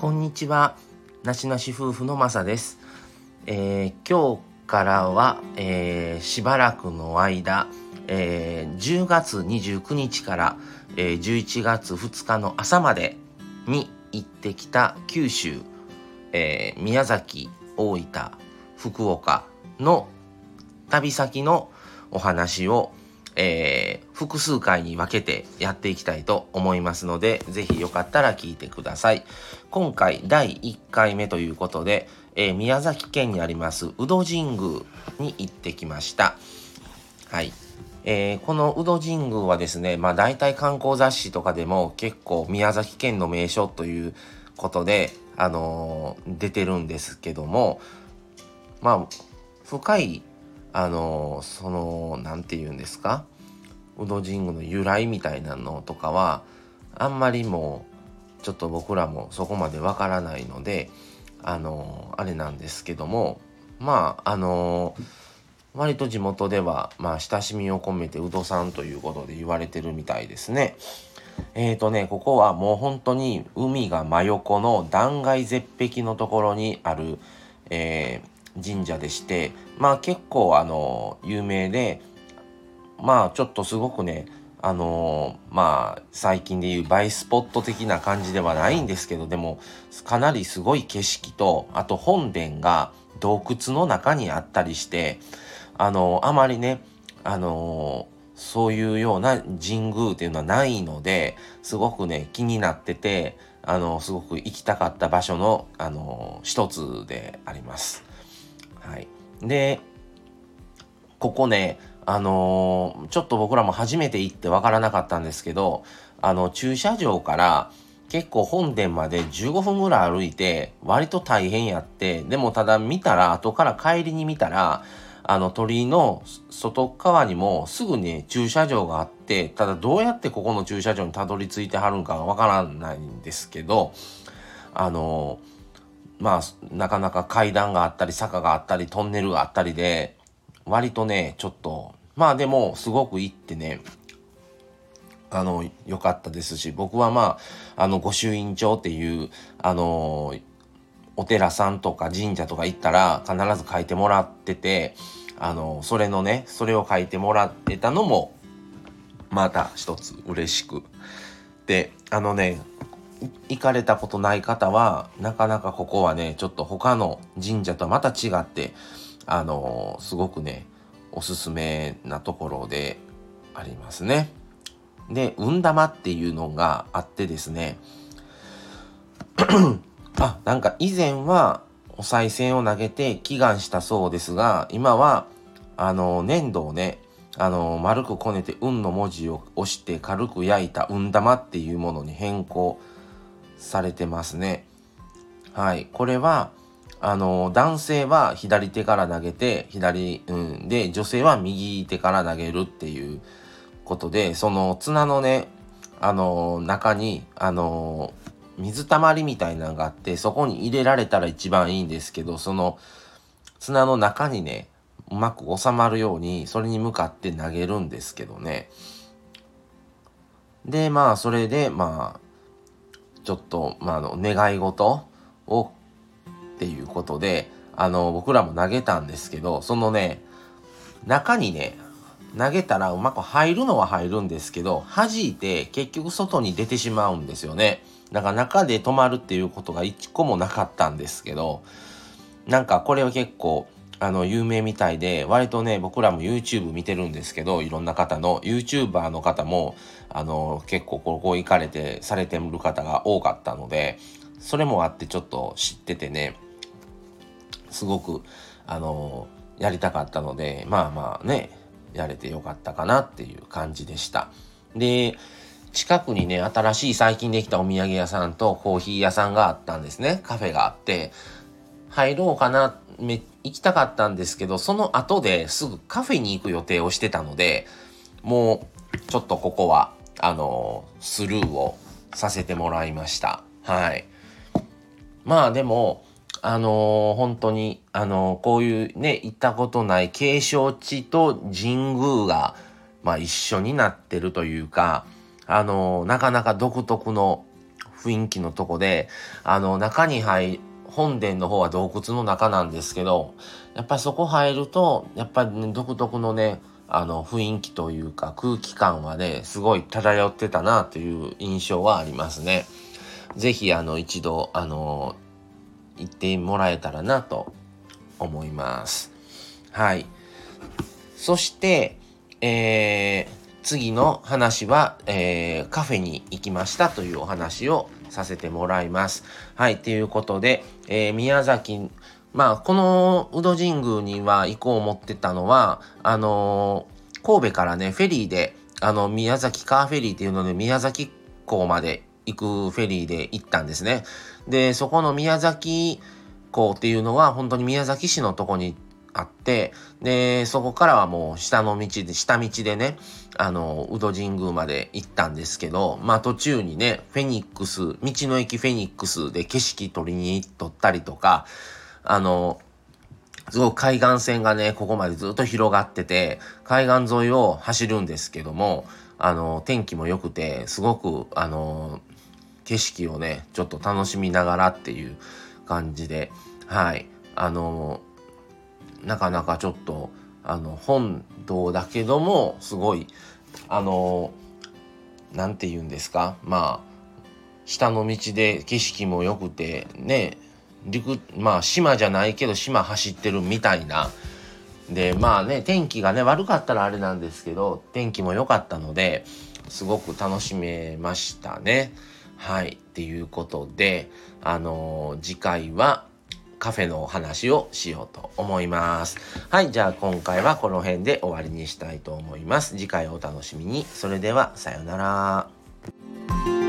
こんにちは。なしなし夫婦のまさです。えー今日からは、えーしばらくの間、えー10月29日から、えー11月2日の朝までに行ってきた九州、えー宮崎、大分、福岡の旅先のお話を、えー複数回に分けてやっていきたいと思いますので、ぜひよかったら聞いてください。今回第1回目ということで、えー宮崎県にあります宇戸神宮に行ってきました。はい。えーこの宇戸神宮はですね、まあ大体観光雑誌とかでも結構宮崎県の名所ということで、あの出てるんですけども、まあ、深い、あのその、なんて言うんですか、宇戸神宮の由来みたいなのとかは、あんまりもう、ちょっと僕らもそこまでわからないので、あのあれなんですけども、まあ、あの割と地元では、まあ、親しみを込めて宇戸さんということで言われてるみたいですね。えーとね、ここはもう本当に海が真横の断崖絶壁のところにある、え神社でして、まあ結構あの、有名で、まあちょっとすごくね、あのまあ最近でいう映えスポット的な感じではないんですけど、でもかなりすごい景色と、あと本殿が洞窟の中にあったりして、あのあまりね、あのそういうような神宮っていうのはないので、すごくね、気になってて、あのすごく行きたかった場所の、あの一つであります。はい。で、ここね、あのーちょっと僕らも初めて行ってわからなかったんですけど、あの、駐車場から結構本殿まで15分ぐらい歩いて、割と大変やって、でもただ見たら、後から帰りに見たら、あの鳥居の外側にもすぐに駐車場があって、ただどうやってここの駐車場にたどり着いてはるんかがわからないんですけど、あのまあ、なかなか階段があったり、坂があったり、トンネルがあったりで、割とね、ちょっと、まあでも、すごく行ってね、あの、良かったですし、僕はまあ、あの、御朱印帳っていう、あの、お寺さんとか神社とか行ったら必ず書いてもらってて、あの、それのね、それを書いてもらってたのも、また一つ嬉しく。で、あのね、行かれたことない方は、なかなかここはね、ちょっと他の神社とはまた違って、あのすごくね、おすすめなところでありますね。で、運玉っていうのがあってですね、あ、なんか以前はお賽銭を投げて祈願したそうですが、今は、あの、粘土をね、あの、丸くこねて運の文字を押して軽く焼いた運玉っていうものに変更されてますね。はい。これは、あの、男性は左手から投げて、左、うん、で、女性は右手から投げるっていうことで、その綱のね、あの、中に、あの、水たまりみたいなのがあって、そこに入れられたら一番いいんですけど、その綱の中にね、うまく収まるように、それに向かって投げるんですけどね。で、まあ、それで、まあ、ちょっと、まあ、あの、願い事を、っていうことで、あの、僕らも投げたんですけど、そのね、中にね、投げたらうまく入るのは入るんですけど、弾いて結局外に出てしまうんですよね。だから中で止まるっていうことが一個もなかったんですけど、なんかこれは結構、あの、有名みたいで、割とね、僕らも YouTube 見てるんですけど、いろんな方の、YouTuber の方も、あの、結構ここ行かれて、されてる方が多かったので、それもあってちょっと知っててね、すごく、あの、やりたかったので、まあまあね、やれてよかったかなっていう感じでした。で、近くにね、新しい最近できたお土産屋さんとコーヒー屋さんがあったんですね。カフェがあって、入ろうかな、め行きたかったんですけど、その後ですぐカフェに行く予定をしてたので、もうちょっとここは、あの、スルーをさせてもらいました。はい。まあでも、あのー本当に、あのーこういうね、行ったことない景勝地と神宮が、まあ一緒になってるというか、あのーなかなか独特の雰囲気のとこで、あの、中に入、本殿の方は洞窟の中なんですけど、やっぱりそこ入ると、やっぱりね、独特のね、あの、雰囲気というか空気感はね、すごい漂ってたなという印象はありますね。ぜひ、あの、一度、あの、行ってもらえたらなと思います。はい。そして、えー、次の話は、えー、カフェに行きましたというお話をさせてもらいます。はい、ということで、えー、宮崎、まあ、この宇土神宮には行こう思ってたのは、あのー、神戸からね、フェリーで、あの、宮崎カーフェリーっていうので、宮崎港まで行くフェリーで行ったんですね。で、そこの宮崎港っていうのは、本当に宮崎市のとこにあって、で、そこからはもう下の道で、下道でね、あの、宇土神宮まで行ったんですけど、まあ途中にね、フェニックス、道の駅フェニックスで景色撮りに撮ったりとか、あの、すごく海岸線がね、ここまでずっと広がってて、海岸沿いを走るんですけども、あの、天気も良くて、すごく、あの、景色をね、ちょっと楽しみながらっていう感じで、はい、あの、なかなかちょっとあの本堂だけどもすごいあの何て言うんですか？まあ下の道で景色も良くてね陸まあ島じゃないけど島走ってるみたいなでまあね天気がね悪かったらあれなんですけど天気も良かったのですごく楽しめましたね。はい。っていうことで、あの、次回は、カフェのお話をしようと思います。はい、じゃあ今回はこの辺で終わりにしたいと思います。次回お楽しみに。それでは、さようなら。